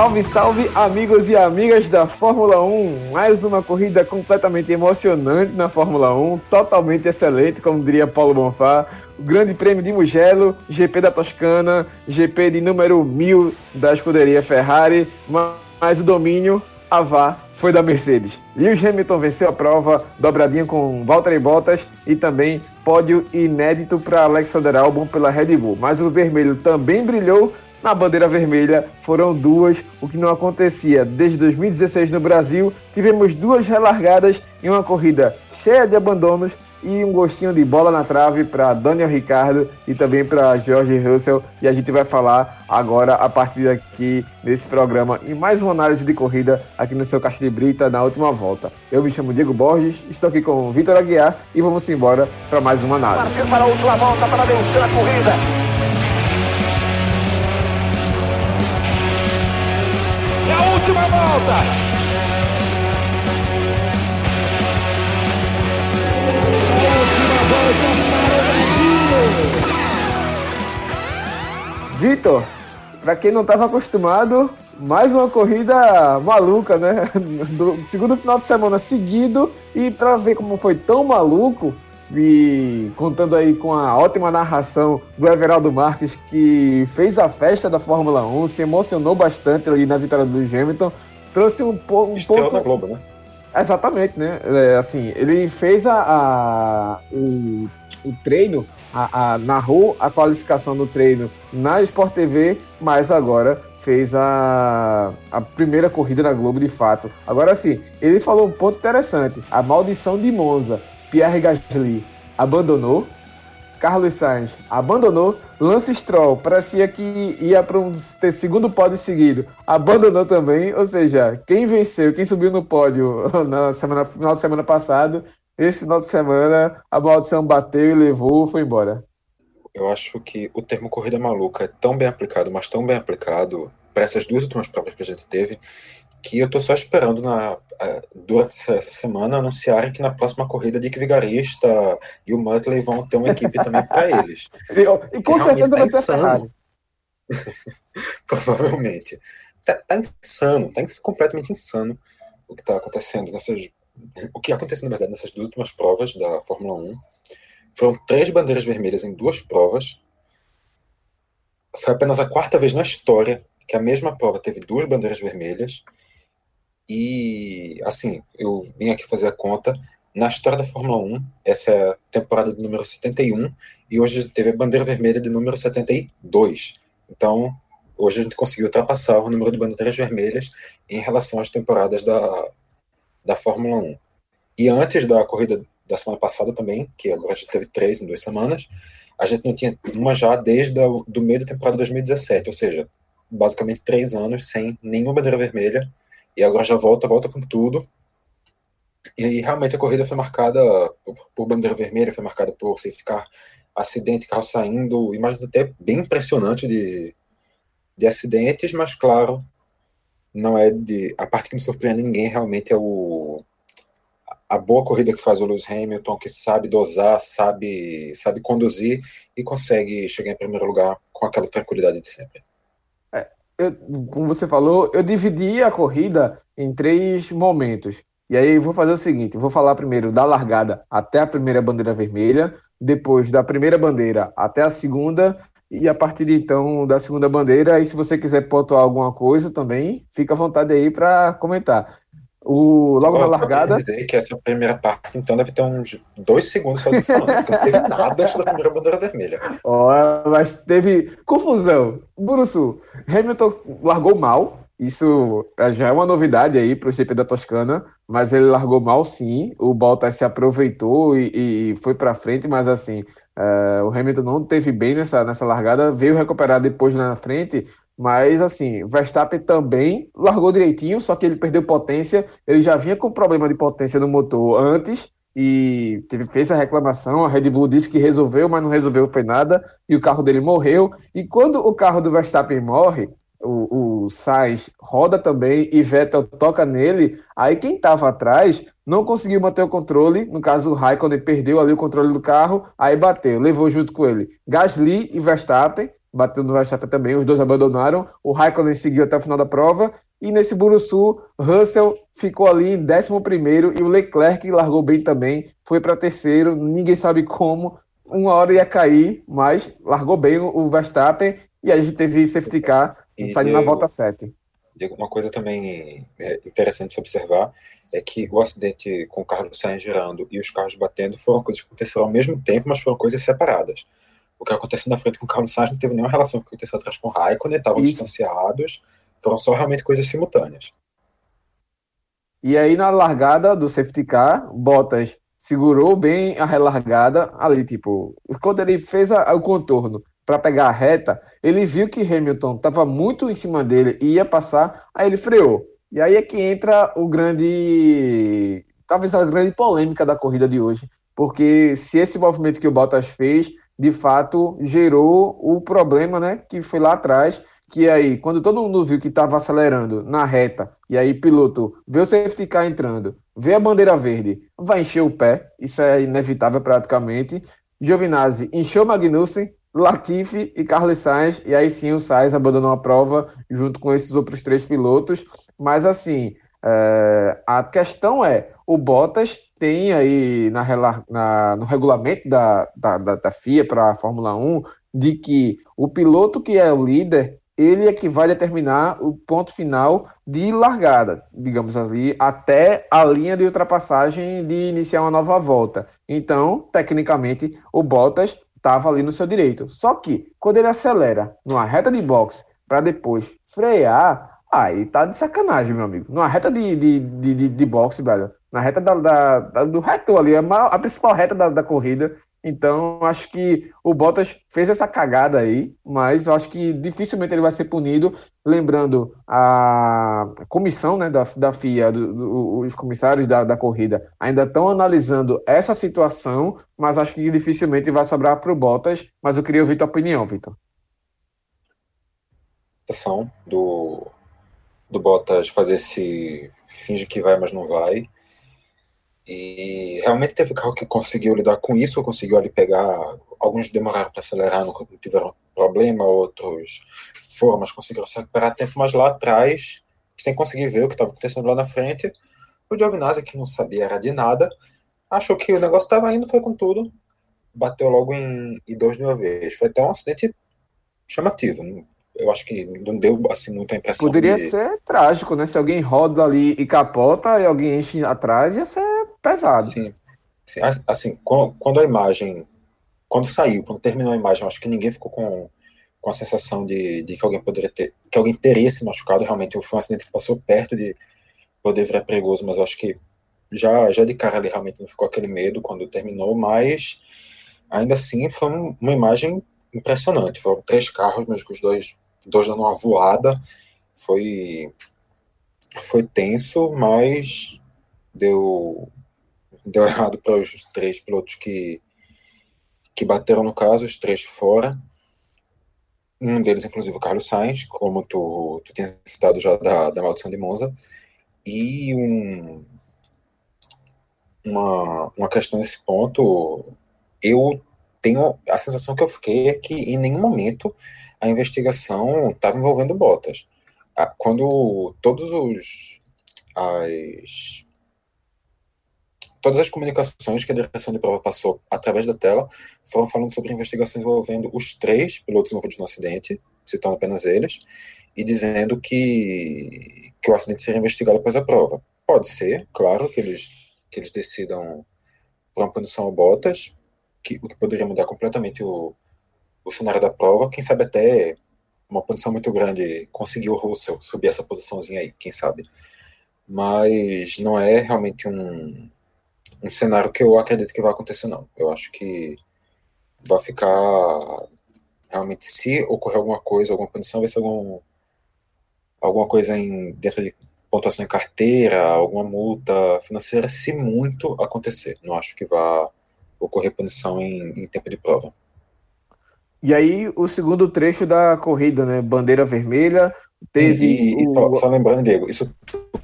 Salve, salve, amigos e amigas da Fórmula 1. Mais uma corrida completamente emocionante na Fórmula 1, totalmente excelente, como diria Paulo Bonfá. O Grande Prêmio de Mugello, GP da Toscana, GP de número 1000 da escuderia Ferrari, mas o domínio, a vá, foi da Mercedes. Lewis Hamilton venceu a prova, dobradinha com Valtteri Bottas e também pódio inédito para Alexander Albon pela Red Bull. Mas o vermelho também brilhou na bandeira vermelha foram duas, o que não acontecia desde 2016 no Brasil. Tivemos duas relargadas em uma corrida cheia de abandonos e um gostinho de bola na trave para Daniel Ricardo e também para George Russell. E a gente vai falar agora, a partir daqui, nesse programa, em mais uma análise de corrida aqui no seu Caixa de Brita na última volta. Eu me chamo Diego Borges, estou aqui com o Vitor Aguiar e vamos embora para mais uma análise. para a última volta para vencer a corrida. Última volta. Vitor, para quem não estava acostumado, mais uma corrida maluca, né? Do segundo final de semana seguido e para ver como foi tão maluco, e contando aí com a ótima narração do Everaldo Marques, que fez a festa da Fórmula 1, se emocionou bastante ali na vitória do Hamilton, trouxe um, pouco. um pouco... da Globo, né? Exatamente, né? É, assim, ele fez a, a o, o treino, a, a, narrou a qualificação do treino na Sport TV, mas agora fez a, a primeira corrida na Globo de fato. Agora sim, ele falou um ponto interessante: a maldição de Monza. Pierre Gasly abandonou, Carlos Sainz abandonou, Lance Stroll parecia que ia para um segundo pódio seguido, abandonou também, ou seja, quem venceu, quem subiu no pódio na semana, final de semana passado, esse final de semana a maldição bateu e levou, foi embora. Eu acho que o termo corrida maluca é tão bem aplicado, mas tão bem aplicado para essas duas últimas provas que a gente teve, que eu estou só esperando na, durante essa semana anunciarem que na próxima corrida Dick Vigarista e o Muttley vão ter uma equipe também para eles. E, com certeza tá vai ser Ferrari. Provavelmente. Tá, tá, insano, tá completamente insano o que está acontecendo nessas. O que aconteceu, na verdade, nessas duas últimas provas da Fórmula 1. Foram três bandeiras vermelhas em duas provas. Foi apenas a quarta vez na história que a mesma prova teve duas bandeiras vermelhas. E, assim, eu vim aqui fazer a conta. Na história da Fórmula 1, essa é a temporada de número 71, e hoje teve a bandeira vermelha de número 72. Então, hoje a gente conseguiu ultrapassar o número de bandeiras vermelhas em relação às temporadas da, da Fórmula 1. E antes da corrida da semana passada também, que agora a gente teve três em duas semanas, a gente não tinha uma já desde o meio da temporada 2017, ou seja, basicamente três anos sem nenhuma bandeira vermelha e agora já volta, volta com tudo. E realmente a corrida foi marcada por, bandeira vermelha, foi marcada por safety car, acidente, carro saindo, imagens até bem impressionantes de, de acidentes, mas claro, não é de. A parte que me surpreende ninguém realmente é o a boa corrida que faz o Lewis Hamilton, que sabe dosar, sabe, sabe conduzir e consegue chegar em primeiro lugar com aquela tranquilidade de sempre eu, como você falou, eu dividi a corrida em três momentos. E aí vou fazer o seguinte: vou falar primeiro da largada até a primeira bandeira vermelha, depois da primeira bandeira até a segunda, e a partir de então da segunda bandeira. E se você quiser pontuar alguma coisa também, fica à vontade aí para comentar. O, logo na largada. dizer que essa primeira parte, então, deve ter uns dois segundos só de falando, não teve nada antes da primeira bandeira vermelha. Oh, mas teve confusão. Burusu, Hamilton largou mal. Isso já é uma novidade aí para o GP da Toscana, mas ele largou mal sim. O Bottas se aproveitou e, e foi para frente, mas assim, uh, o Hamilton não teve bem nessa, nessa largada, veio recuperar depois na frente, mas, assim, Verstappen também largou direitinho, só que ele perdeu potência. Ele já vinha com problema de potência no motor antes e teve, fez a reclamação. A Red Bull disse que resolveu, mas não resolveu foi nada. E o carro dele morreu. E quando o carro do Verstappen morre, o, o Sainz roda também e Vettel toca nele. Aí quem estava atrás não conseguiu manter o controle. No caso, o Raikkonen perdeu ali o controle do carro, aí bateu, levou junto com ele Gasly e Verstappen bateu no Verstappen também, os dois abandonaram. O Raikkonen seguiu até o final da prova. E nesse Buruçu, Russell ficou ali em 11 e o Leclerc largou bem também, foi para terceiro, ninguém sabe como. Uma hora ia cair, mas largou bem o Verstappen e aí a gente teve safety car saindo na volta 7. Uma coisa também é, interessante de observar é que o acidente com o Carlos Sainz girando e os carros batendo foram coisas que aconteceram ao mesmo tempo, mas foram coisas separadas. O que aconteceu na frente com o Carlos Sainz não teve nenhuma relação com o que aconteceu atrás com o Raikkonen, estavam distanciados, foram só realmente coisas simultâneas. E aí na largada do safety car, Bottas segurou bem a relargada ali, tipo, quando ele fez a, o contorno para pegar a reta, ele viu que Hamilton estava muito em cima dele e ia passar, aí ele freou. E aí é que entra o grande. Talvez a grande polêmica da corrida de hoje. Porque se esse movimento que o Bottas fez, de fato, gerou o problema, né? Que foi lá atrás. Que aí, quando todo mundo viu que estava acelerando na reta, e aí piloto vê o safety car entrando, vê a bandeira verde, vai encher o pé, isso é inevitável praticamente. Giovinazzi encheu Magnussen, Latifi e Carlos Sainz, e aí sim o Sainz abandonou a prova junto com esses outros três pilotos. Mas assim, é, a questão é, o Bottas tem aí na, na no regulamento da, da, da, da FIA para a Fórmula 1 de que o piloto que é o líder, ele é que vai determinar o ponto final de largada, digamos ali, até a linha de ultrapassagem de iniciar uma nova volta. Então, tecnicamente, o Bottas estava ali no seu direito. Só que, quando ele acelera numa reta de boxe para depois frear, aí tá de sacanagem, meu amigo. Numa reta de, de, de, de, de boxe, velho. Na reta da, da, da, do reto ali, a, maior, a principal reta da, da corrida. Então, acho que o Bottas fez essa cagada aí, mas eu acho que dificilmente ele vai ser punido. Lembrando, a comissão né, da, da FIA, do, do, os comissários da, da corrida, ainda estão analisando essa situação, mas acho que dificilmente vai sobrar para o Bottas. Mas eu queria ouvir tua opinião, Vitor. Do, do Bottas fazer esse finge que vai, mas não vai. E realmente teve carro que conseguiu lidar com isso, conseguiu ali pegar. Alguns demoraram para acelerar, não tiveram problema, outros foram, mas conseguiram se recuperar tempo. Mas lá atrás, sem conseguir ver o que estava acontecendo lá na frente, o Giovinazzi, que não sabia era de nada, achou que o negócio estava indo, foi com tudo, bateu logo em, em dois de uma vez. Foi até um acidente chamativo eu acho que não deu assim muita impressão. Poderia de... ser trágico, né? Se alguém roda ali e capota e alguém enche atrás, ia ser pesado. Sim. Sim. Assim, quando a imagem. Quando saiu, quando terminou a imagem, eu acho que ninguém ficou com, com a sensação de, de que alguém poderia ter. que alguém teria se machucado. Realmente foi um acidente que passou perto de poder virar perigoso, mas eu acho que já, já de cara ali realmente não ficou aquele medo quando terminou, mas ainda assim foi uma imagem impressionante. Foram três carros, mas com os dois dois dando uma voada. Foi, foi tenso, mas deu, deu errado para os três pilotos que, que bateram no caso, os três fora. Um deles, inclusive, o Carlos Sainz, como tu, tu tinha citado já da, da maldição de Monza. E um, uma, uma questão nesse ponto, eu tenho a sensação que eu fiquei é que em nenhum momento a investigação estava envolvendo botas. Quando todos os as todas as comunicações que a direção de prova passou através da tela foram falando sobre investigações envolvendo os três pilotos envolvidos no acidente, citando apenas eles, e dizendo que, que o acidente seria investigado após a prova. Pode ser, claro, que eles, que eles decidam por uma punição ao Bottas, que, o que poderia mudar completamente o, o cenário da prova, quem sabe até uma posição muito grande conseguiu o Russell subir essa posiçãozinha aí, quem sabe. Mas não é realmente um, um cenário que eu acredito que vai acontecer, não. Eu acho que vai ficar realmente, se ocorrer alguma coisa, alguma punição, vai ser algum, alguma coisa em, dentro de pontuação em carteira, alguma multa financeira, se muito acontecer. Não acho que vá ocorrer punição em, em tempo de prova. E aí, o segundo trecho da corrida, né? Bandeira vermelha, teve. E, e, o... Só lembrando, Diego, isso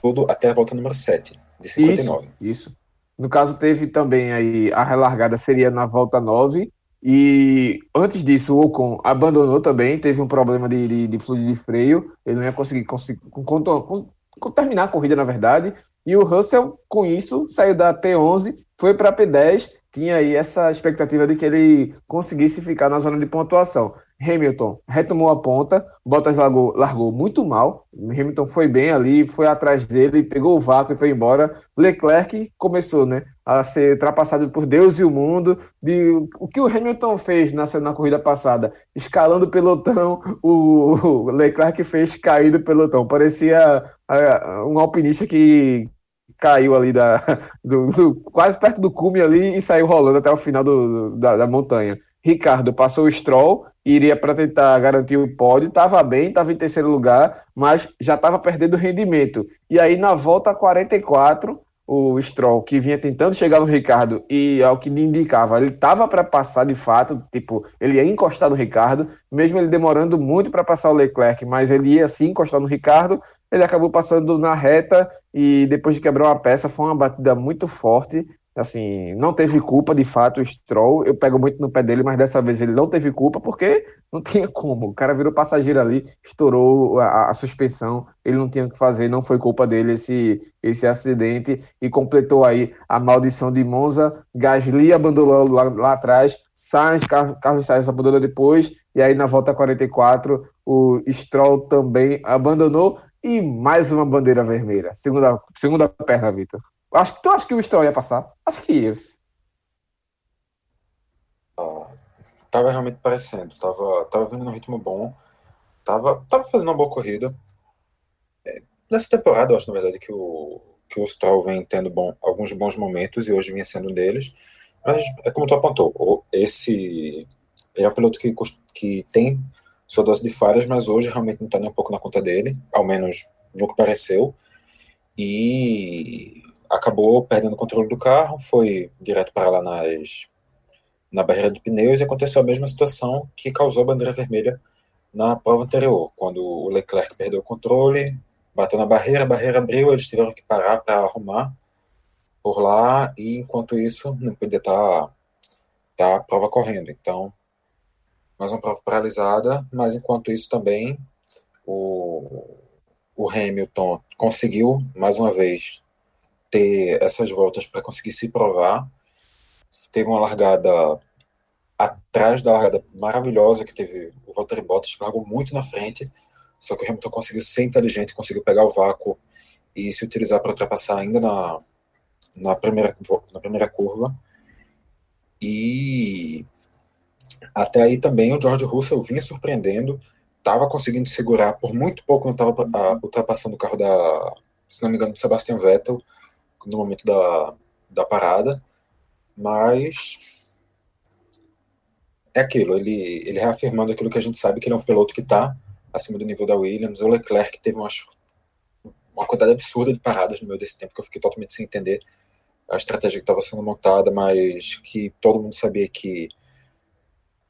tudo até a volta número 7, de 59. Isso, isso. No caso, teve também aí a relargada seria na volta 9, E antes disso, o Ocon abandonou também, teve um problema de, de, de fluido de freio, ele não ia conseguir, conseguir com, com, com, terminar a corrida, na verdade. E o Russell, com isso, saiu da P11, foi para a P10, tinha aí essa expectativa de que ele conseguisse ficar na zona de pontuação. Hamilton retomou a ponta, Bottas largou, largou muito mal. Hamilton foi bem ali, foi atrás dele, pegou o vácuo e foi embora. Leclerc começou né, a ser ultrapassado por Deus e o mundo. De, o que o Hamilton fez na, na corrida passada, escalando o pelotão, o, o Leclerc fez cair do pelotão. Parecia uh, um alpinista que caiu ali da, do, do, quase perto do cume ali e saiu rolando até o final do, da, da montanha. Ricardo passou o Stroll, iria para tentar garantir o pódio, estava bem, estava em terceiro lugar, mas já estava perdendo rendimento. E aí na volta 44, o Stroll, que vinha tentando chegar no Ricardo e ao que me indicava, ele estava para passar de fato, tipo, ele ia encostar no Ricardo, mesmo ele demorando muito para passar o Leclerc, mas ele ia sim encostar no Ricardo, ele acabou passando na reta e depois de quebrar uma peça, foi uma batida muito forte assim, não teve culpa de fato o Stroll. Eu pego muito no pé dele, mas dessa vez ele não teve culpa porque não tinha como. O cara virou passageiro ali, estourou a, a suspensão, ele não tinha o que fazer, não foi culpa dele esse, esse acidente e completou aí a maldição de Monza. Gasly abandonou lá, lá atrás, Sainz, Carlos, Sainz abandonou depois, e aí na volta 44 o Stroll também abandonou. E mais uma bandeira vermelha. Segunda, segunda perna, Vitor. Acho, tu acha que o Stroll ia passar? Acho que ia. Ah, tava realmente parecendo. Tava, tava vindo num ritmo bom. Tava, tava fazendo uma boa corrida. É, nessa temporada, eu acho, na verdade, que o, que o Stroll vem tendo bom, alguns bons momentos e hoje vinha sendo um deles. Mas é como tu apontou, esse é um piloto que, que tem sua dose de falhas, mas hoje realmente não está nem um pouco na conta dele, ao menos no que pareceu. E acabou perdendo o controle do carro, foi direto para lá nas, na barreira de pneus e aconteceu a mesma situação que causou a bandeira vermelha na prova anterior, quando o Leclerc perdeu o controle, bateu na barreira, a barreira abriu, eles tiveram que parar para arrumar por lá e enquanto isso não podia estar tá, tá a prova correndo. Então, mais uma prova paralisada, mas enquanto isso também o, o Hamilton conseguiu mais uma vez ter essas voltas para conseguir se provar. Teve uma largada atrás da largada maravilhosa que teve o Valtteri Bottas, largou muito na frente, só que o Hamilton conseguiu ser inteligente, conseguiu pegar o vácuo e se utilizar para ultrapassar ainda na, na, primeira, na primeira curva. E até aí também o George Russell vinha surpreendendo, estava conseguindo segurar, por muito pouco não estava ah, ultrapassando o carro da, se não me engano, do Sebastian Vettel, no momento da, da parada, mas é aquilo, ele, ele reafirmando aquilo que a gente sabe que ele é um piloto que está acima do nível da Williams. O Leclerc teve uma, uma quantidade absurda de paradas no meio desse tempo que eu fiquei totalmente sem entender a estratégia que estava sendo montada, mas que todo mundo sabia que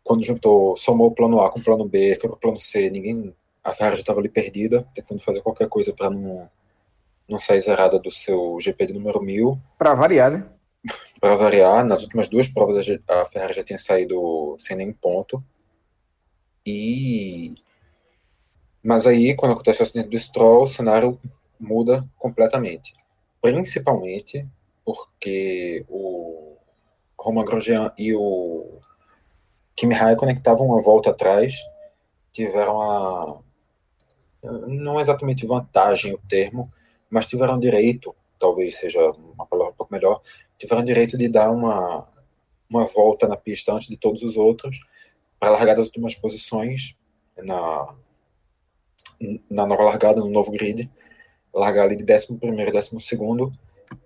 quando juntou, somou o plano A com o plano B, foi para o plano C, ninguém, a Ferrari já estava ali perdida, tentando fazer qualquer coisa para não não sair zerada do seu GP de número 1000. Para variar, né? Para variar, nas últimas duas provas a Ferrari já tinha saído sem nenhum ponto. E mas aí, quando acontece o acidente do Stroll, o cenário muda completamente. Principalmente porque o Roman Grosjean e o Kimi Raikkonen, que estavam uma volta atrás, tiveram a. Não exatamente vantagem o termo, mas tiveram direito, talvez seja uma palavra um pouco melhor, tiveram direito de dar uma, uma volta na pista antes de todos os outros, para largar das últimas posições na, na nova largada, no novo grid, largar ali de 11 e 12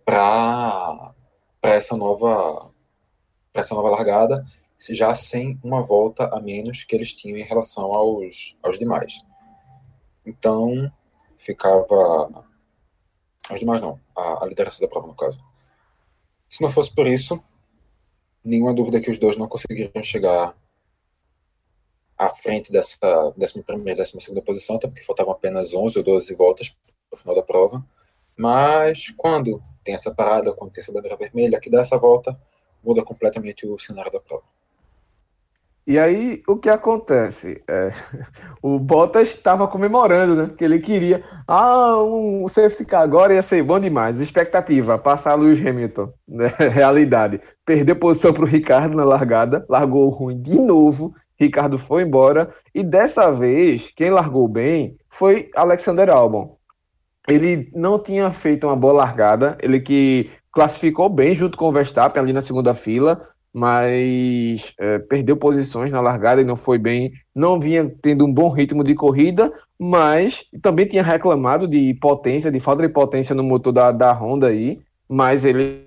para essa nova para essa nova largada, já sem uma volta a menos que eles tinham em relação aos, aos demais. Então, ficava os demais não, a, a liderança da prova, no caso. Se não fosse por isso, nenhuma dúvida que os dois não conseguiriam chegar à frente dessa 11 primeira e 12 posição, até porque faltavam apenas 11 ou 12 voltas para o final da prova. Mas quando tem essa parada, quando tem essa bandeira vermelha, que dá essa volta, muda completamente o cenário da prova. E aí, o que acontece? É, o Bottas estava comemorando, né? Que ele queria. Ah, um safety car agora ia ser bom demais. Expectativa, passar Lewis Hamilton. Né? Realidade. Perdeu posição para o Ricardo na largada, largou ruim de novo. Ricardo foi embora. E dessa vez, quem largou bem foi Alexander Albon. Ele não tinha feito uma boa largada, ele que classificou bem junto com o Verstappen ali na segunda fila, mas é, perdeu posições na largada e não foi bem. Não vinha tendo um bom ritmo de corrida, mas também tinha reclamado de potência, de falta de potência no motor da, da Honda aí. Mas ele,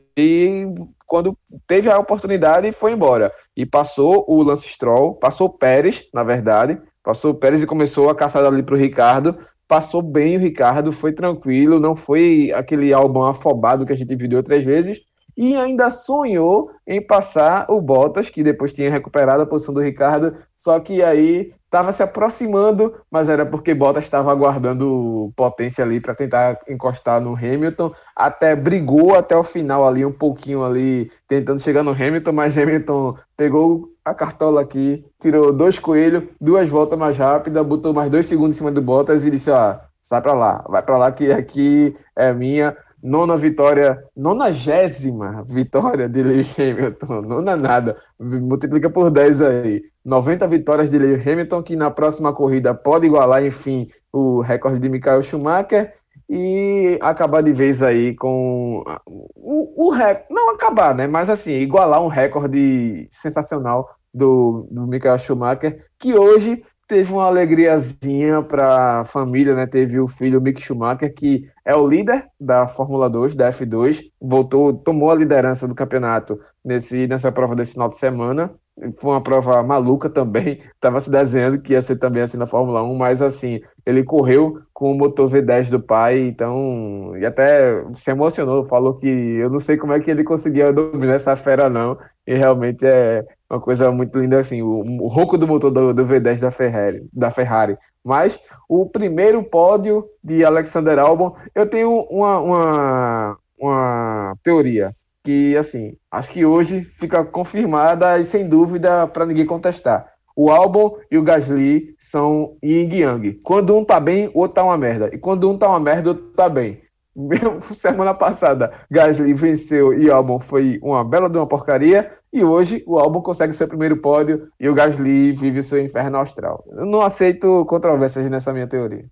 quando teve a oportunidade, foi embora. E passou o Lance Stroll, passou o Pérez, na verdade, passou o Pérez e começou a caçada ali para o Ricardo. Passou bem o Ricardo, foi tranquilo, não foi aquele álbum afobado que a gente viu outras vezes e ainda sonhou em passar o Bottas, que depois tinha recuperado a posição do Ricardo, só que aí estava se aproximando, mas era porque Bottas estava aguardando potência ali para tentar encostar no Hamilton, até brigou até o final ali, um pouquinho ali, tentando chegar no Hamilton, mas Hamilton pegou a cartola aqui, tirou dois coelhos, duas voltas mais rápidas, botou mais dois segundos em cima do Bottas e disse, ó, sai para lá, vai para lá que aqui é minha, nona vitória, nonagésima vitória de Lewis Hamilton, nona nada, multiplica por 10 aí. 90 vitórias de Lewis Hamilton, que na próxima corrida pode igualar, enfim, o recorde de Michael Schumacher. E acabar de vez aí com o, o recorde, não acabar, né, mas assim, igualar um recorde sensacional do, do Michael Schumacher, que hoje teve uma alegriazinha para a família, né? Teve o filho Mick Schumacher, que é o líder da Fórmula 2, da F2, voltou, tomou a liderança do campeonato nesse, nessa prova desse final de semana. Foi uma prova maluca também, estava se desenhando que ia ser também assim na Fórmula 1, mas assim, ele correu com o motor V10 do pai, então, e até se emocionou, falou que eu não sei como é que ele conseguia dominar essa fera não, e realmente é, uma coisa muito linda, assim, o, o ronco do motor do, do, V10 da Ferrari, da Ferrari. Mas o primeiro pódio de Alexander Albon, eu tenho uma, uma, uma teoria que, assim, acho que hoje fica confirmada e sem dúvida para ninguém contestar. O Albon e o Gasly são yin yang. Quando um tá bem, o outro tá uma merda. E quando um tá uma merda, o outro tá bem. semana passada Gasly venceu e Albon foi uma bela de uma porcaria. E hoje o Albon consegue seu primeiro pódio e o Gasly vive seu inferno austral. Eu não aceito controvérsias nessa minha teoria.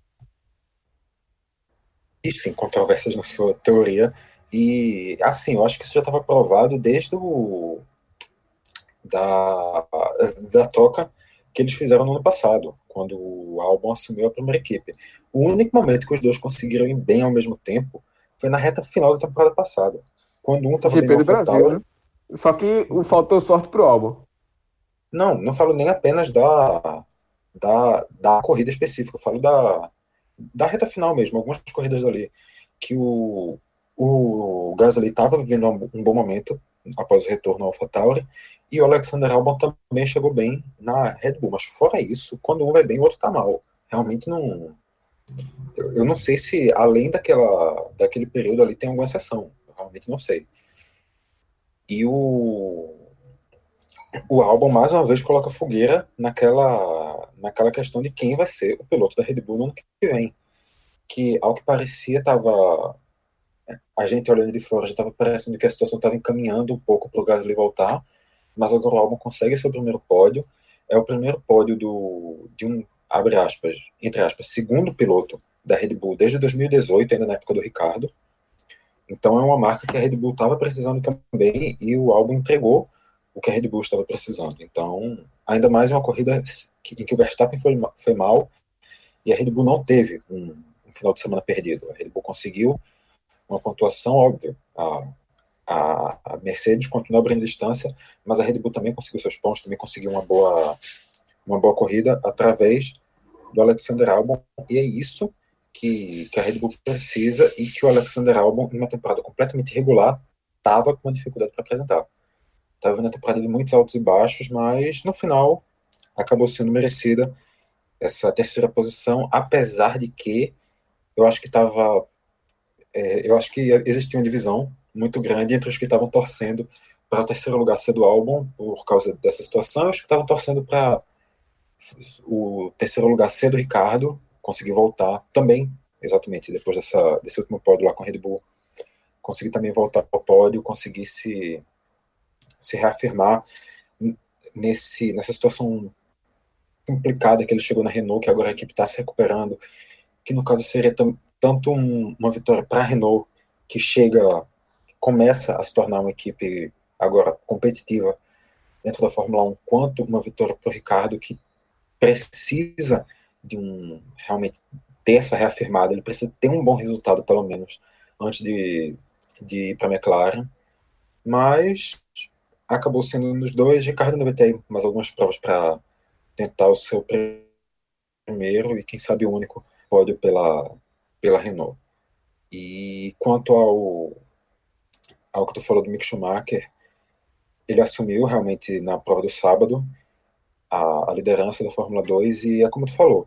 Existem controvérsias na sua teoria. E assim, eu acho que isso já estava provado desde o da, da troca que eles fizeram no ano passado, quando o Albon assumiu a primeira equipe. O único momento que os dois conseguiram ir bem ao mesmo tempo foi na reta final da temporada passada. Quando um estava bem no Brasil, né? Só que faltou sorte pro Albon. Não, não falo nem apenas da, da, da corrida específica, eu falo da, da reta final mesmo, algumas corridas ali, que o, o Gasly estava vivendo um, bom momento após o retorno ao AlphaTauri, e o Alexander Albon também chegou bem na Red Bull, mas fora isso, quando um vai bem, o outro tá mal. Realmente não. Eu, eu não sei se, além daquela, daquele período ali, tem alguma exceção. Eu realmente não sei. E o, o álbum, mais uma vez, coloca fogueira naquela, naquela questão de quem vai ser o piloto da Red Bull no ano que vem. Que, ao que parecia, estava a gente olhando de fora já estava parecendo que a situação estava encaminhando um pouco para o Gasly voltar, mas agora o álbum consegue seu primeiro pódio. É o primeiro pódio do, de um, abre aspas, entre aspas, segundo piloto da Red Bull desde 2018, ainda na época do Ricardo. Então é uma marca que a Red Bull estava precisando também e o álbum entregou o que a Red Bull estava precisando. Então, ainda mais uma corrida em que o Verstappen foi, foi mal e a Red Bull não teve um, um final de semana perdido. A Red Bull conseguiu uma pontuação óbvia. A, a, Mercedes continua abrindo distância, mas a Red Bull também conseguiu seus pontos, também conseguiu uma boa, uma boa corrida através do Alexander Albon, e é isso que, que a Red Bull precisa e que o Alexander Albon, em uma temporada completamente irregular, estava com uma dificuldade para apresentar. Estava na temporada de muitos altos e baixos, mas no final acabou sendo merecida essa terceira posição, apesar de que eu acho que estava. É, eu acho que existia uma divisão muito grande entre os que estavam torcendo para o terceiro lugar ser do álbum por causa dessa situação. Acho que estavam torcendo para o terceiro lugar ser do Ricardo, conseguir voltar também, exatamente depois dessa, desse último pódio lá com a Red Bull, conseguir também voltar ao pódio, conseguir se, se reafirmar nesse, nessa situação complicada que ele chegou na Renault, que agora a equipe está se recuperando, que no caso seria tanto um, uma vitória para a Renault, que chega, começa a se tornar uma equipe agora competitiva dentro da Fórmula 1, quanto uma vitória para o Ricardo, que precisa de um realmente ter essa reafirmada, ele precisa ter um bom resultado, pelo menos, antes de, de ir para a McLaren. Mas acabou sendo nos dois. Ricardo ainda vai ter mais algumas provas para tentar o seu primeiro e, quem sabe, o único pódio pela, pela Renault. E quanto ao, ao que tu falou do Mick Schumacher, ele assumiu realmente na prova do sábado a, a liderança da Fórmula 2 e é como tu falou,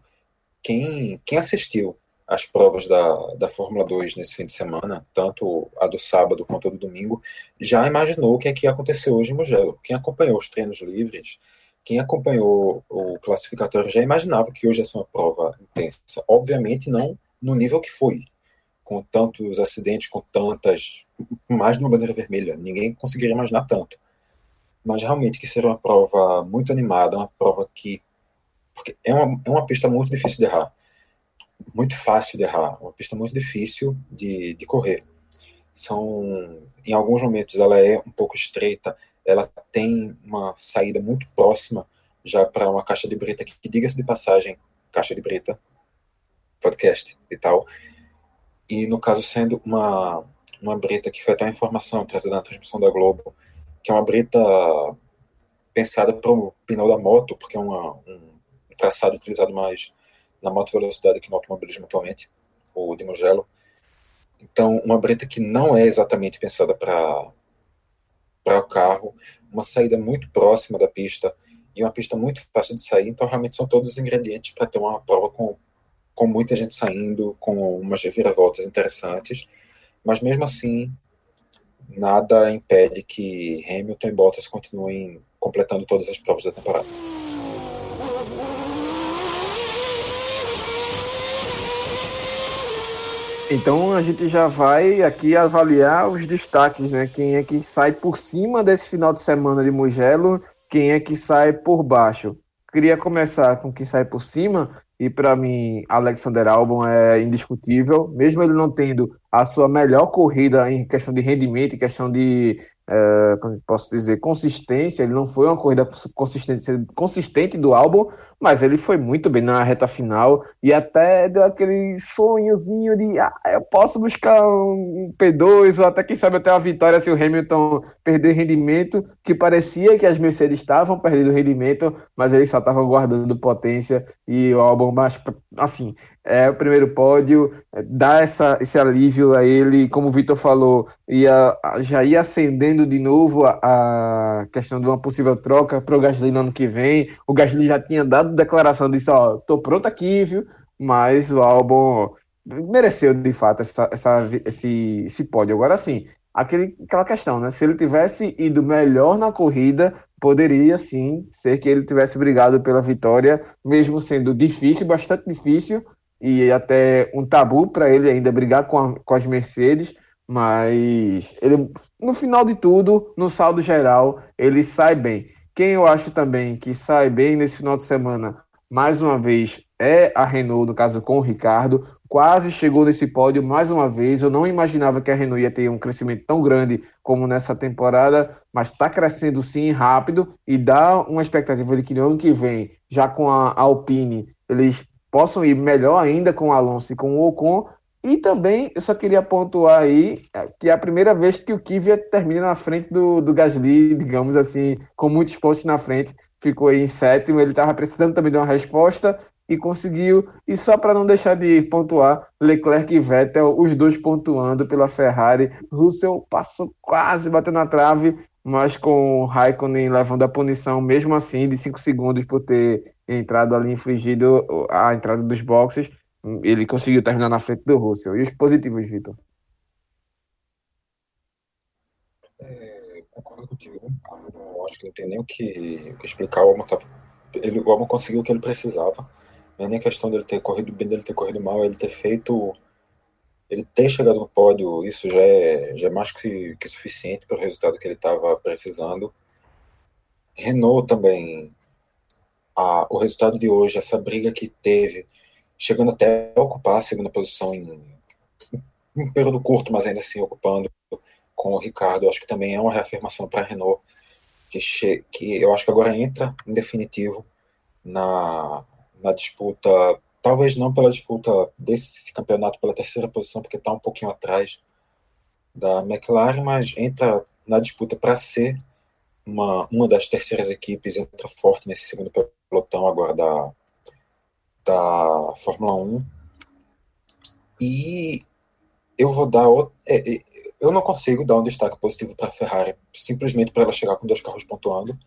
quem, quem assistiu às provas da, da Fórmula 2 nesse fim de semana, tanto a do sábado quanto a do domingo, já imaginou o que é que ia acontecer hoje em Mugello. Quem acompanhou os treinos livres, quem acompanhou o classificatório já imaginava que hoje ia ser uma prova intensa. Obviamente não no nível que foi, com tantos acidentes, com tantas. mais de uma bandeira vermelha. Ninguém conseguiria imaginar tanto. Mas realmente que seria uma prova muito animada, uma prova que. Porque é uma, é uma pista muito difícil de errar. Muito fácil de errar. Uma pista muito difícil de, de correr. São. Em alguns momentos ela é um pouco estreita, ela tem uma saída muito próxima já para uma caixa de brita, que, diga-se de passagem, caixa de brita, podcast e tal. E no caso, sendo uma, uma brita que foi até uma informação trazida na transmissão da Globo, que é uma brita pensada para o pneu da moto, porque é uma, um traçado utilizado mais na moto velocidade que no automobilismo atualmente, o de Mugello. Então, uma brita que não é exatamente pensada para para o carro, uma saída muito próxima da pista e uma pista muito fácil de sair. Então, realmente são todos os ingredientes para ter uma prova com, com muita gente saindo, com umas reviravoltas interessantes. Mas mesmo assim, nada impede que Hamilton e Bottas continuem completando todas as provas da temporada. Então a gente já vai aqui avaliar os destaques, né? Quem é que sai por cima desse final de semana de Mugello, quem é que sai por baixo. Queria começar com quem sai por cima, e para mim Alexander Albon é indiscutível, mesmo ele não tendo a sua melhor corrida em questão de rendimento, em questão de é, posso dizer, consistência. Ele não foi uma corrida consistente, consistente do álbum, mas ele foi muito bem na reta final e até deu aquele sonhozinho de ah, eu posso buscar um P2 ou até quem sabe até uma vitória se o Hamilton perder rendimento, que parecia que as Mercedes estavam perdendo rendimento, mas eles só estavam guardando potência e o álbum, assim, é, o primeiro pódio, é, dá essa, esse alívio a ele, como o Vitor falou, ia, já ia acendendo de novo a, a questão de uma possível troca para o Gasly no ano que vem. O Gasly já tinha dado declaração disso, ó, tô pronto aqui, viu? Mas o álbum mereceu de fato essa, essa, esse, esse pódio. Agora sim, aquele, aquela questão, né? Se ele tivesse ido melhor na corrida, poderia sim ser que ele tivesse brigado pela vitória, mesmo sendo difícil, bastante difícil e até um tabu para ele ainda brigar com, a, com as Mercedes, mas ele, no final de tudo, no saldo geral, ele sai bem. Quem eu acho também que sai bem nesse final de semana, mais uma vez, é a Renault, no caso com o Ricardo. Quase chegou nesse pódio mais uma vez. Eu não imaginava que a Renault ia ter um crescimento tão grande como nessa temporada, mas está crescendo sim rápido e dá uma expectativa de que no ano que vem, já com a Alpine, eles possam ir melhor ainda com o Alonso e com o Ocon. E também eu só queria pontuar aí é, que é a primeira vez que o Kvyat termina na frente do, do Gasly, digamos assim, com muitos pontos na frente, ficou em sétimo. Ele estava precisando também de uma resposta e conseguiu. E só para não deixar de pontuar, Leclerc e Vettel, os dois pontuando pela Ferrari. Russell passou quase batendo na trave, mas com o Raikkonen levando a punição, mesmo assim, de 5 segundos por ter entrado ali, infligido a entrada dos boxes, ele conseguiu terminar na frente do Russell. E os positivos, Vitor? É, concordo contigo. Eu acho que não tem nem o que, que explicar. O Albon, tava, ele, o Albon conseguiu o que ele precisava. Não é nem questão dele ter corrido bem, dele ter corrido mal, ele ter feito. Ele ter chegado no pódio, isso já é, já é mais que, que suficiente para o resultado que ele estava precisando. Renault também, a, o resultado de hoje, essa briga que teve, chegando até a ocupar a segunda posição em, em um período curto, mas ainda assim ocupando com o Ricardo, acho que também é uma reafirmação para a Renault, que, que eu acho que agora entra em definitivo na, na disputa, talvez não pela disputa desse campeonato pela terceira posição, porque está um pouquinho atrás da McLaren, mas entra na disputa para ser uma, uma das terceiras equipes, entra forte nesse segundo pelotão agora da, da Fórmula 1. E eu vou dar. É, é, eu não consigo dar um destaque positivo para a Ferrari simplesmente para ela chegar com dois carros pontuando,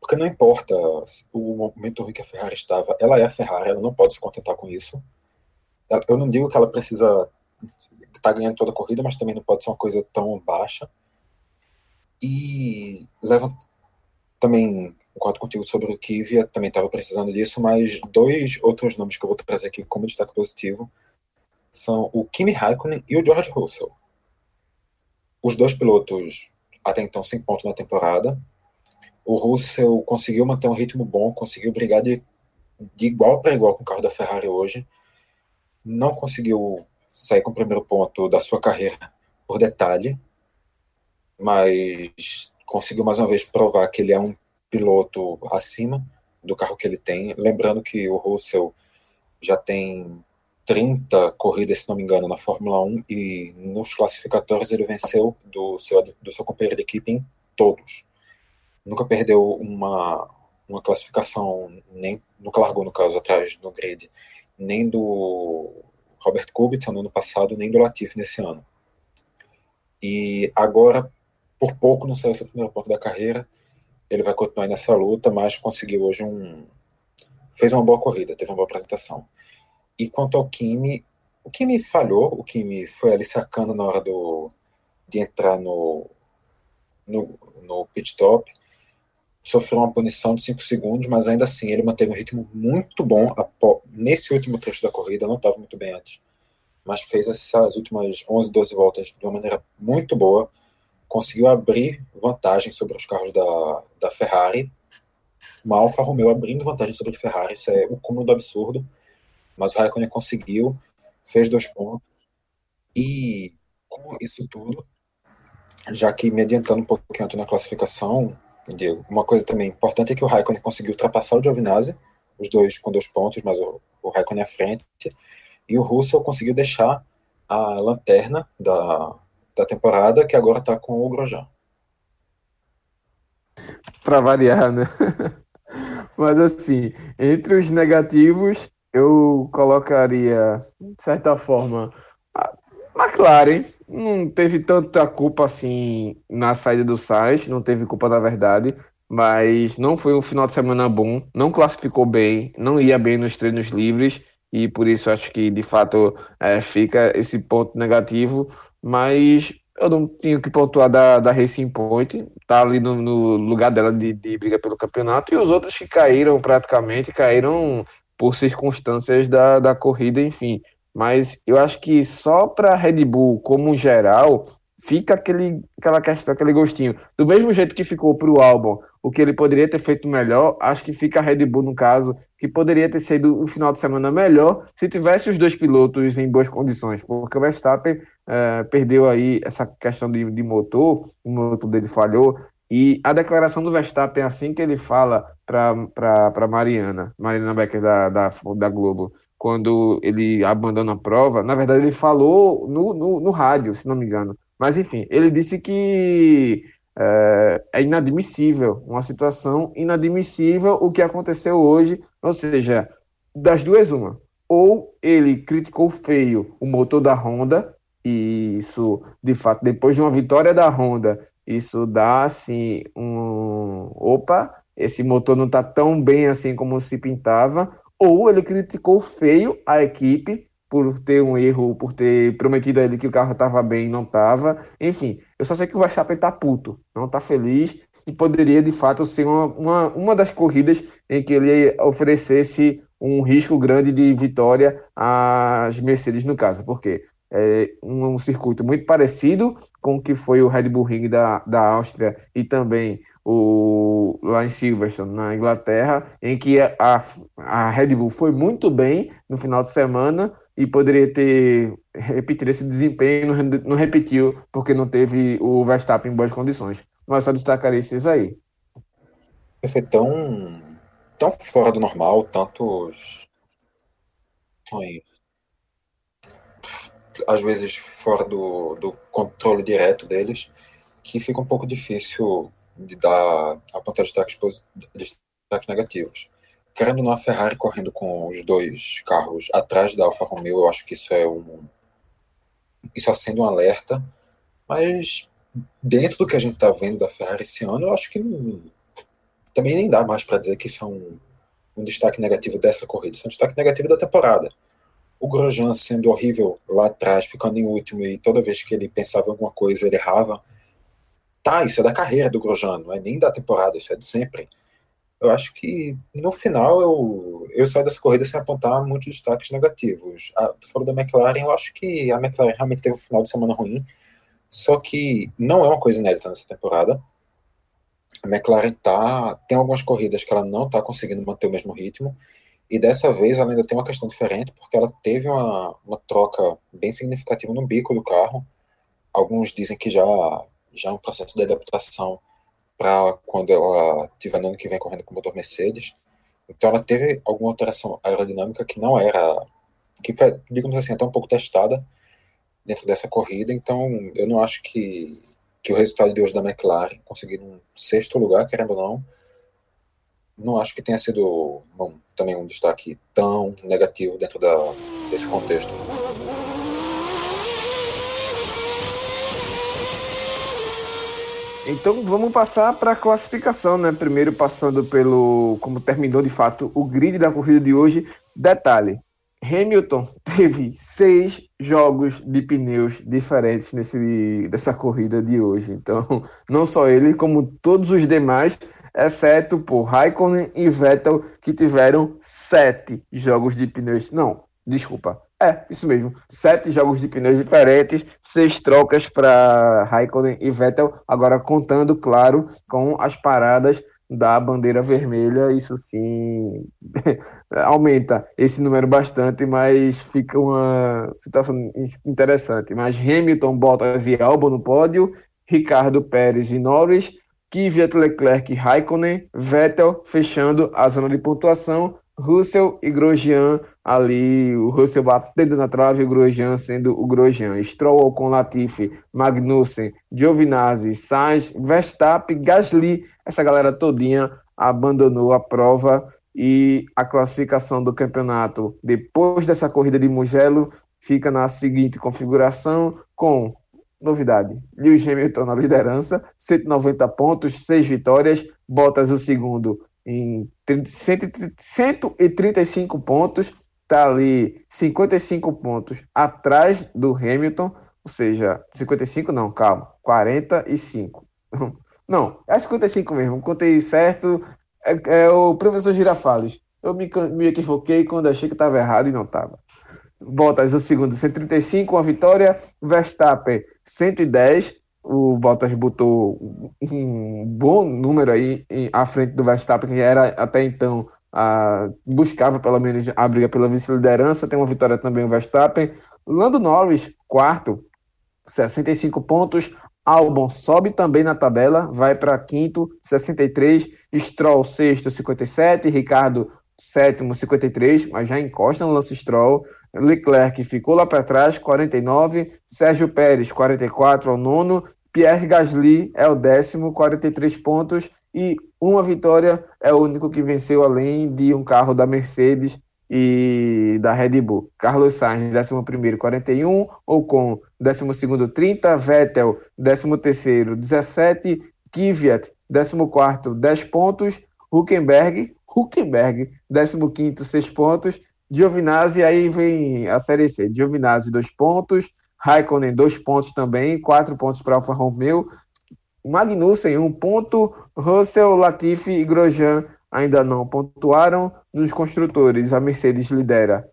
porque não importa o momento ruim que a Ferrari estava, ela é a Ferrari, ela não pode se contentar com isso. Eu não digo que ela precisa estar tá ganhando toda a corrida, mas também não pode ser uma coisa tão baixa. E leva também concordo contigo sobre o Kivia, também estava precisando disso, mas dois outros nomes que eu vou trazer aqui como destaque positivo são o Kimi Raikkonen e o George Russell. Os dois pilotos até então sem pontos na temporada. O Russell conseguiu manter um ritmo bom, conseguiu brigar de, de igual para igual com o carro da Ferrari hoje. Não conseguiu sair com o primeiro ponto da sua carreira por detalhe, mas conseguiu mais uma vez provar que ele é um piloto acima do carro que ele tem. Lembrando que o Russell já tem 30 corridas, se não me engano, na Fórmula 1 e nos classificatórios ele venceu do seu, do seu companheiro de equipe em todos. Nunca perdeu uma, uma classificação, nem nunca largou, no caso, atrás no grid, nem do Robert Kubica no ano passado, nem do Latifi nesse ano. E agora, por pouco, não saiu seu primeiro ponto da carreira. Ele vai continuar nessa luta, mas conseguiu hoje um. Fez uma boa corrida, teve uma boa apresentação. E quanto ao Kimi, o Kimi falhou, o Kimi foi ali sacando na hora do, de entrar no, no, no pit stop, sofreu uma punição de 5 segundos, mas ainda assim ele manteve um ritmo muito bom nesse último trecho da corrida, não estava muito bem antes, mas fez essas últimas 11, 12 voltas de uma maneira muito boa, conseguiu abrir vantagem sobre os carros da, da Ferrari, uma Alfa Romeo abrindo vantagem sobre a Ferrari, isso é o cúmulo do absurdo, mas o Raikkonen conseguiu, fez dois pontos, e com isso tudo, já que me adiantando um pouquinho na classificação, Diego, uma coisa também importante é que o Raikkonen conseguiu ultrapassar o Giovinazzi, os dois com dois pontos, mas o, o Raikkonen à frente, e o Russell conseguiu deixar a lanterna da, da temporada, que agora está com o Grosjean. Para variar, né? Mas assim, entre os negativos, eu colocaria, de certa forma, a McLaren não teve tanta culpa assim na saída do Sainz, não teve culpa da verdade, mas não foi um final de semana bom, não classificou bem, não ia bem nos treinos livres e por isso acho que de fato é, fica esse ponto negativo, mas eu não tinha que pontuar da, da Racing Point, tá ali no, no lugar dela de, de briga pelo campeonato, e os outros que caíram praticamente, caíram por circunstâncias da, da corrida, enfim. Mas eu acho que só para Red Bull, como geral, fica aquele, aquela questão, aquele gostinho. Do mesmo jeito que ficou para o álbum, o que ele poderia ter feito melhor, acho que fica a Red Bull, no caso, que poderia ter sido um final de semana melhor se tivesse os dois pilotos em boas condições, porque o Verstappen é, perdeu aí essa questão de, de motor, o motor dele falhou, e a declaração do Verstappen, assim que ele fala para Mariana, Mariana Becker da, da, da, Globo, quando ele abandona a prova, na verdade ele falou no, no, no rádio, se não me engano. Mas enfim, ele disse que é, é, inadmissível, uma situação inadmissível o que aconteceu hoje, ou seja, das duas uma. Ou ele criticou feio o motor da Honda, e isso, de fato, depois de uma vitória da Honda, isso dá assim um opa, esse motor não está tão bem assim como se pintava, ou ele criticou feio a equipe por ter um erro, por ter prometido a ele que o carro estava bem e não estava. Enfim, eu só sei que o Verstappen está puto, não está feliz e poderia de fato ser uma, uma, uma das corridas em que ele oferecesse um risco grande de vitória às Mercedes no caso, porque é um, um circuito muito parecido com o que foi o Red Bull Ring da, da Áustria e também o, lá em Silverstone, na Inglaterra, em que a, a Red Bull foi muito bem no final de semana e poderia ter repetido esse desempenho, não, repetiu porque não teve o Verstappen em boas condições. Mas só destacar esses aí. Foi tão, tão fora do normal, tantos. Às vezes fora do, do controle direto deles, que fica um pouco difícil de dar apontar destaques, destaques negativos. Querendo ou não, a Ferrari correndo com os dois carros atrás da Alfa Romeo, eu acho que isso é um. Isso acende um alerta, mas dentro do que a gente está vendo da Ferrari esse ano, eu acho que não, também nem dá mais para dizer que isso é um, um destaque negativo dessa corrida, isso é um destaque negativo da temporada. O Grosjean sendo horrível lá atrás, ficando em último, e toda vez que ele pensava em alguma coisa, ele errava. Tá, isso é da carreira do Grosjean, não é nem da temporada, isso é de sempre. Eu acho que no final eu, eu saio dessa corrida sem apontar muitos destaques negativos. A, fora da McLaren, eu acho que a McLaren realmente teve um final de semana ruim, só que não é uma coisa inédita nessa temporada. A McLaren tá, tem algumas corridas que ela não está conseguindo manter o mesmo ritmo, e dessa vez ela ainda tem uma questão diferente, porque ela teve uma, uma troca bem significativa no bico do carro. Alguns dizem que já já um processo de adaptação para quando ela estiver no ano que vem correndo com o motor Mercedes. Então ela teve alguma alteração aerodinâmica que não era, que foi, digamos assim, até um pouco testada dentro dessa corrida. Então eu não acho que, que o resultado de hoje da McLaren, conseguir um sexto lugar, querendo ou não, não acho que tenha sido bom, também um destaque tão negativo dentro da, desse contexto. Então vamos passar para a classificação, né? Primeiro passando pelo como terminou de fato o grid da corrida de hoje. Detalhe: Hamilton teve seis jogos de pneus diferentes nesse, dessa corrida de hoje. Então, não só ele, como todos os demais, exceto por Raikkonen e Vettel, que tiveram sete jogos de pneus. Não, desculpa, é, isso mesmo. Sete jogos de pneus diferentes, seis trocas para Raikkonen e Vettel, agora contando, claro, com as paradas da bandeira vermelha. Isso sim aumenta esse número bastante, mas fica uma situação interessante. Mas Hamilton, Bottas e Albon no pódio, Ricardo Pérez e Norris, Kvyat, Leclerc e Raikkonen, Vettel fechando a zona de pontuação, Russell e Grosjean ali, o Russell batendo na trave e o Grosjean sendo o Grosjean. Stroll com Latifi, Magnussen, Giovinazzi, Sainz, Verstappen, Gasly, essa galera todinha abandonou a prova e a classificação do campeonato depois dessa corrida de Mugello fica na seguinte configuração com novidade, Lewis Hamilton na liderança, 190 pontos, 6 vitórias, Bottas o segundo em 135 pontos, está ali 55 pontos atrás do Hamilton, ou seja, 55 não, calma, 45. Não, é 55 mesmo, contei certo, é, é o professor Girafales. Eu me, me equivoquei quando achei que estava errado e não estava. Bottas o segundo, 135, uma vitória. Verstappen, 110 o Bottas botou um bom número aí à frente do Verstappen, que era até então a, buscava pelo menos a briga pela vice-liderança. Tem uma vitória também o Verstappen. Lando Norris, quarto, 65 pontos. Albon sobe também na tabela, vai para quinto, 63. Stroll, sexto, 57. Ricardo, sétimo, 53, mas já encosta no Lance Stroll. Leclerc ficou lá para trás, 49. Sérgio Pérez, 44 ao nono. Pierre Gasly é o décimo, 43 pontos. E uma vitória é o único que venceu além de um carro da Mercedes e da Red Bull. Carlos Sainz, 11, 41. Ocon, 12, 30. Vettel, 13, 17. Kvyat, 14, 10 pontos. Huckenberg, Huckenberg, 15, 6 pontos. Giovinazzi, aí vem a Série C. Giovinazzi, dois pontos. Raikkonen, dois pontos também. Quatro pontos para Alfa Romeo. Magnussen, um ponto. Russell, Latifi e Grosjean ainda não pontuaram. Nos construtores, a Mercedes lidera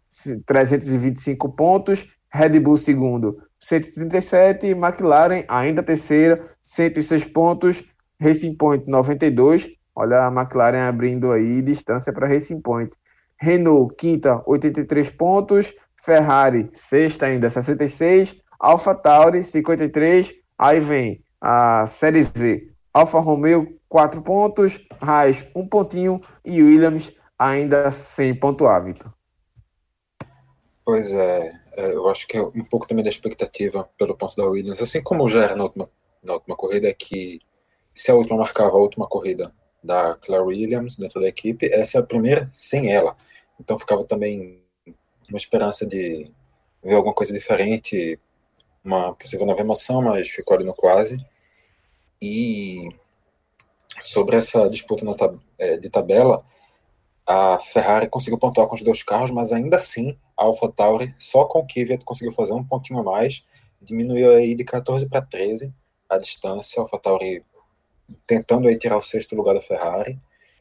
325 pontos. Red Bull, segundo, 137. McLaren, ainda terceira, 106 pontos. Racing Point, 92. Olha a McLaren abrindo aí distância para Racing Point. Renault, quinta, 83 pontos. Ferrari, sexta ainda, 66. Alfa Tauri, 53. Aí vem a Série Z. Alfa Romeo, 4 pontos. Haas, 1 um pontinho. E Williams, ainda sem pontuar, Vitor. Pois é, é, eu acho que é um pouco também da expectativa pelo ponto da Williams, assim como já era na última, na última corrida, é que se a última marcava a última corrida da Claire Williams dentro da equipe, essa é a primeira sem ela. Então ficava também uma esperança de ver alguma coisa diferente, uma possível nova emoção, mas ficou ali no quase. E sobre essa disputa tab é, de tabela, a Ferrari conseguiu pontuar com os dois carros, mas ainda assim a AlphaTauri, só com o Kvyat, conseguiu fazer um pontinho a mais, diminuiu aí de 14 para 13 a distância, a AlphaTauri tentando aí tirar o sexto lugar da Ferrari,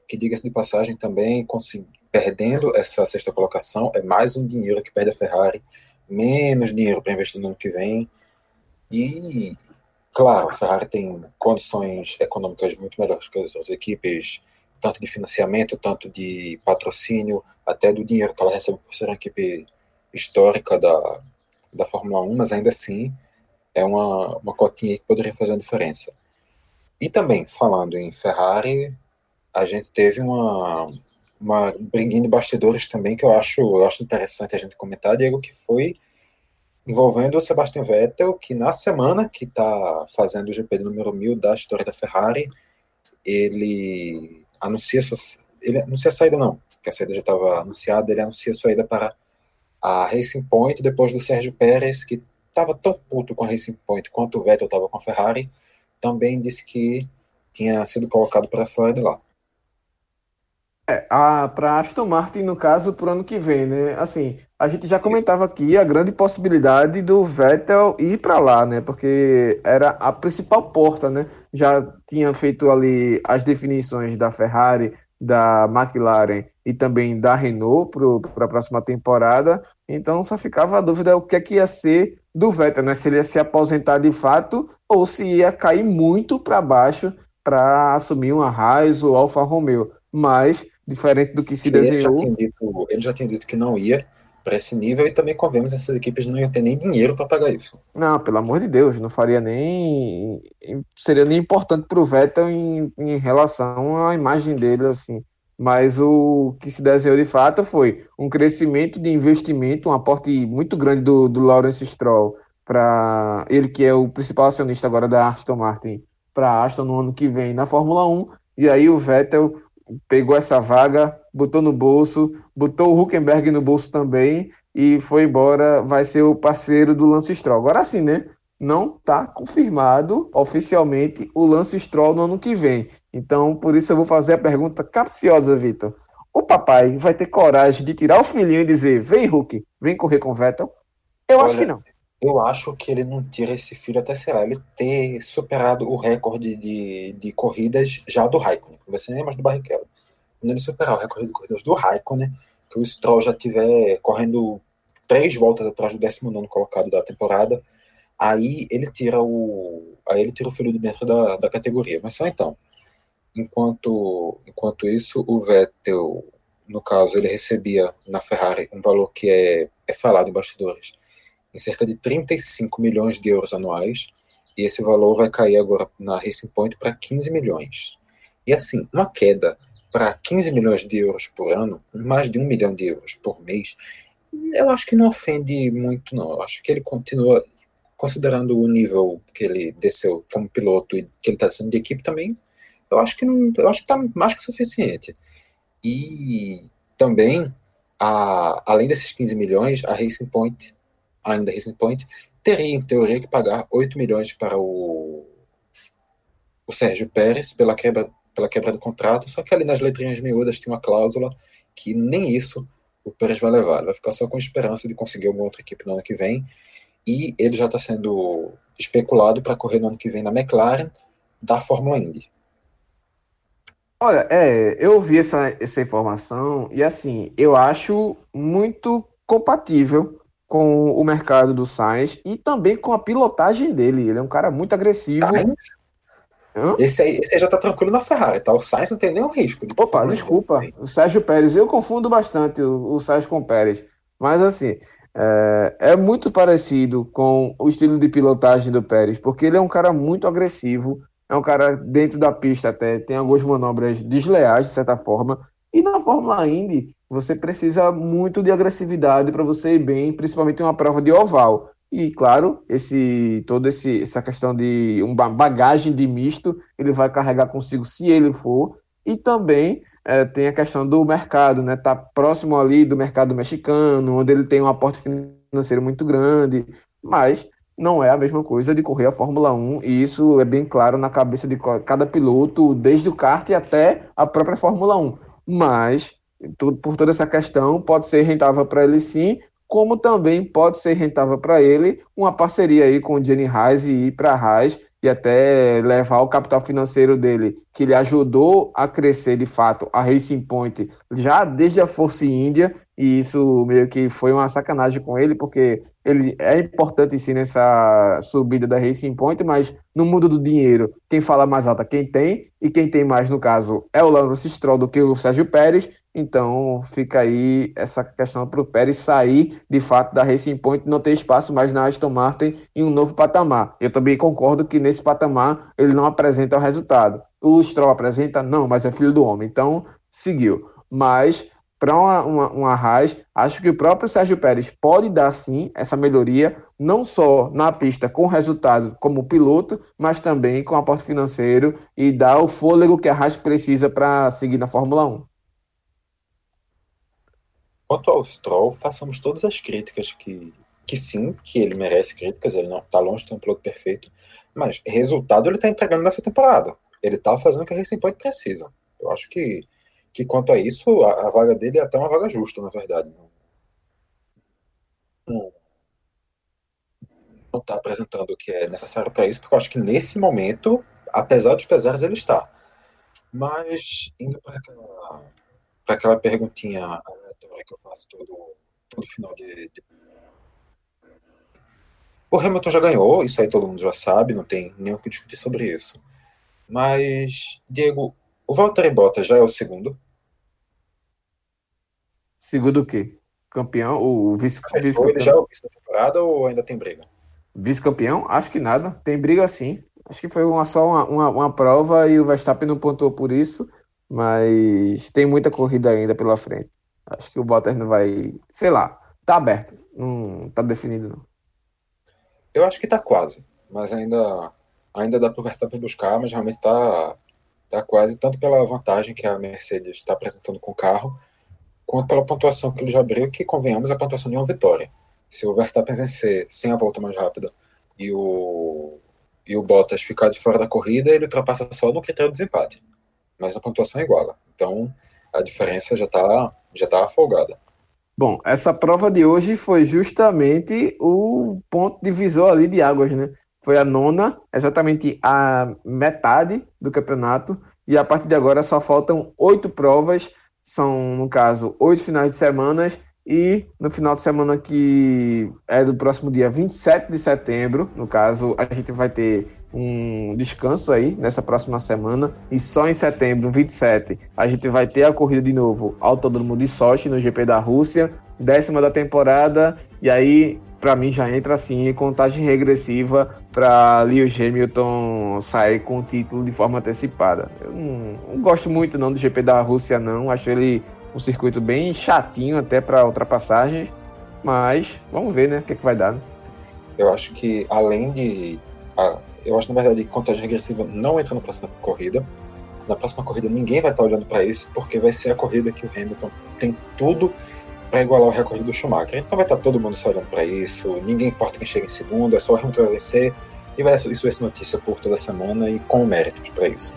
que diga-se de passagem também, perdendo essa sexta colocação, é mais um dinheiro que perde a Ferrari, menos dinheiro para investir no ano que vem, e claro, a Ferrari tem condições econômicas muito melhores que as outras equipes, tanto de financiamento, tanto de patrocínio, até do dinheiro que ela recebe por ser uma equipe histórica da, da Fórmula 1, mas ainda assim é uma, uma cotinha que poderia fazer a diferença. E também, falando em Ferrari, a gente teve uma, uma briguinha de bastidores também que eu acho, eu acho interessante a gente comentar, Diego, que foi envolvendo o Sebastian Vettel, que na semana que está fazendo o GP número 1000 da história da Ferrari, ele anuncia sua, ele anuncia a saída não, porque a saída já estava anunciada, ele anuncia a saída para a Racing Point depois do Sérgio Pérez, que estava tão puto com a Racing Point quanto o Vettel estava com a Ferrari, também disse que tinha sido colocado para fora de lá. É, para Aston Martin, no caso, para o ano que vem, né? Assim, a gente já comentava aqui a grande possibilidade do Vettel ir para lá, né? Porque era a principal porta, né? Já tinha feito ali as definições da Ferrari, da McLaren e também da Renault para a próxima temporada. Então só ficava a dúvida o que é que ia ser do Vettel, né? Se ele ia se aposentar de fato ou se ia cair muito para baixo para assumir uma Haas ou Alfa Romeo. Mas diferente do que se ele desenhou. Já dito, ele já tinha dito que não ia para esse nível e também convemos essas equipes não iam ter nem dinheiro para pagar isso. Não, pelo amor de Deus, não faria nem seria nem importante para o Vettel em, em relação à imagem dele assim. Mas o que se desenhou de fato foi um crescimento de investimento, um aporte muito grande do, do Lawrence Stroll para ele que é o principal acionista agora da Aston Martin para Aston no ano que vem na Fórmula 1 e aí o Vettel pegou essa vaga, botou no bolso, botou o Huckenberg no bolso também e foi embora, vai ser o parceiro do Lance Stroll. Agora sim, né? Não está confirmado oficialmente o Lance Stroll no ano que vem. Então, por isso eu vou fazer a pergunta capciosa, Vitor. O papai vai ter coragem de tirar o filhinho e dizer: vem, Hulk, vem correr com o Vettel? Eu Olha, acho que não. Eu acho que ele não tira esse filho até, sei lá, ele ter superado o recorde de, de corridas já do Raikkonen. Não vai ser nem mais do Barrichello. Quando ele superar o recorde de corridas do Raikkonen, que o Stroll já tiver correndo três voltas atrás do 19 colocado da temporada, aí ele tira o aí ele tira o filho de dentro da, da categoria. Mas só então. Enquanto, enquanto isso, o Vettel, no caso, ele recebia na Ferrari um valor que é, é falado em bastidores, em cerca de 35 milhões de euros anuais, e esse valor vai cair agora na Racing Point para 15 milhões. E assim, uma queda para 15 milhões de euros por ano, mais de um milhão de euros por mês, eu acho que não ofende muito, não. Eu acho que ele continua, considerando o nível que ele desceu como piloto e que ele está sendo de equipe também, eu acho que não, eu acho que está mais que suficiente. E também, a, além desses 15 milhões, a Racing Point ainda Racing Point, teria, em teoria, que pagar 8 milhões para o, o Sérgio Pérez pela quebra, pela quebra do contrato, só que ali nas letrinhas miúdas tinha uma cláusula que nem isso o Pérez vai levar. Ele vai ficar só com esperança de conseguir alguma outra equipe no ano que vem. E ele já está sendo especulado para correr no ano que vem na McLaren da Fórmula Indy. Olha, é, eu vi essa, essa informação e assim, eu acho muito compatível com o mercado do Sainz e também com a pilotagem dele. Ele é um cara muito agressivo. Sainz? Esse aí, esse aí já tá tranquilo na Ferrari, tá? O Sainz não tem nenhum risco. De Opa, desculpa. O Sérgio Pérez, eu confundo bastante o, o Sérgio com o Pérez. Mas assim, é, é, muito parecido com o estilo de pilotagem do Pérez, porque ele é um cara muito agressivo, é um cara dentro da pista até, tem algumas manobras desleais, de certa forma. E na Fórmula Indy, você precisa muito de agressividade para você ir bem, principalmente em uma prova de oval. E claro, esse toda esse, essa questão de uma bagagem de misto, ele vai carregar consigo se ele for. E também é, tem a questão do mercado, né? Tá próximo ali do mercado mexicano, onde ele tem um aporte financeiro muito grande, mas não é a mesma coisa de correr a Fórmula 1, e isso é bem claro na cabeça de cada piloto, desde o kart até a própria Fórmula 1. Mas, por toda essa questão, pode ser rentável para ele sim, como também pode ser rentável para ele uma parceria aí com o Jenny Reis e ir para a Reis e até levar o capital financeiro dele, que ele ajudou a crescer de fato a Racing Point já desde a Força Índia, e isso meio que foi uma sacanagem com ele, porque ele é importante sim nessa subida da Racing Point, mas no mundo do dinheiro, quem fala mais alto é quem tem, e quem tem mais, no caso, é o Lawrence Stroll do que o Sérgio Pérez, então fica aí essa questão para o Pérez sair de fato da Racing Point não ter espaço mais na Aston Martin em um novo patamar. Eu também concordo que nesse patamar ele não apresenta o resultado. O Stroll apresenta? Não, mas é filho do homem. Então seguiu. Mas para uma, uma, uma Haas, acho que o próprio Sérgio Pérez pode dar sim essa melhoria, não só na pista com resultado como piloto, mas também com aporte financeiro e dar o fôlego que a Haas precisa para seguir na Fórmula 1. Quanto ao Stroll, façamos todas as críticas que, que sim, que ele merece críticas, ele não está longe de ter um piloto perfeito, mas resultado ele está entregando nessa temporada. Ele está fazendo o que a Racing Point precisa. Eu acho que, que quanto a isso, a, a vaga dele é até uma vaga justa, na verdade. Não está apresentando o que é necessário para isso, porque eu acho que nesse momento, apesar dos pesares, ele está. Mas, indo para aquela aquela perguntinha aleatória que eu faço todo, todo final de, de, O Hamilton já ganhou, isso aí todo mundo já sabe, não tem nem o que discutir sobre isso. Mas, Diego, o Valtteri Bottas já é o segundo? Segundo o quê? Campeão? O vice-campeão? Vice ele já é o vice da temporada ou ainda tem briga? Vice-campeão? Acho que nada. Tem briga sim. Acho que foi uma, só uma, uma, uma prova e o Verstappen não pontuou por isso. Mas tem muita corrida ainda pela frente. Acho que o Bottas não vai. Sei lá, tá aberto. Não tá definido, não. Eu acho que tá quase. Mas ainda, ainda dá pro Verstappen buscar, mas realmente tá, tá quase, tanto pela vantagem que a Mercedes está apresentando com o carro, quanto pela pontuação que ele já abriu, que convenhamos a pontuação de uma vitória. Se o Verstappen vencer sem a volta mais rápida e o, e o Bottas ficar de fora da corrida, ele ultrapassa só no critério de desempate mas a pontuação é igual. Então a diferença já está já tá folgada. Bom, essa prova de hoje foi justamente o ponto divisor ali de águas, né? Foi a nona, exatamente a metade do campeonato, e a partir de agora só faltam oito provas, são, no caso, oito finais de semanas, e no final de semana que é do próximo dia 27 de setembro, no caso, a gente vai ter um descanso aí nessa próxima semana. E só em setembro, 27, a gente vai ter a corrida de novo Autódromo de Sochi no GP da Rússia, décima da temporada. E aí, para mim, já entra assim contagem regressiva para Lewis Hamilton sair com o título de forma antecipada. Eu não, não gosto muito não do GP da Rússia, não. Acho ele um circuito bem chatinho até para ultrapassagens. Mas vamos ver, né? O que, é que vai dar. Né? Eu acho que além de eu acho, na verdade, que contagem regressiva não entra na próxima corrida. Na próxima corrida ninguém vai estar olhando para isso, porque vai ser a corrida que o Hamilton tem tudo para igualar o recorde do Schumacher. Então vai estar todo mundo só olhando para isso, ninguém importa quem chega em segundo, é só o Hamilton vencer, e vai, isso vai ser notícia por toda semana e com méritos para isso.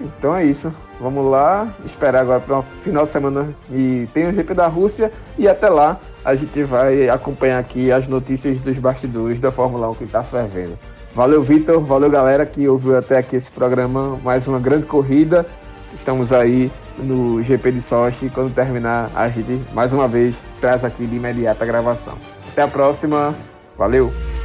Então é isso. Vamos lá, esperar agora para o final de semana e tem o GP da Rússia e até lá a gente vai acompanhar aqui as notícias dos bastidores da Fórmula 1 que está fervendo. Valeu, Vitor. Valeu, galera que ouviu até aqui esse programa. Mais uma grande corrida. Estamos aí no GP de Sochi. Quando terminar, a gente mais uma vez traz aqui de imediato a gravação. Até a próxima. Valeu!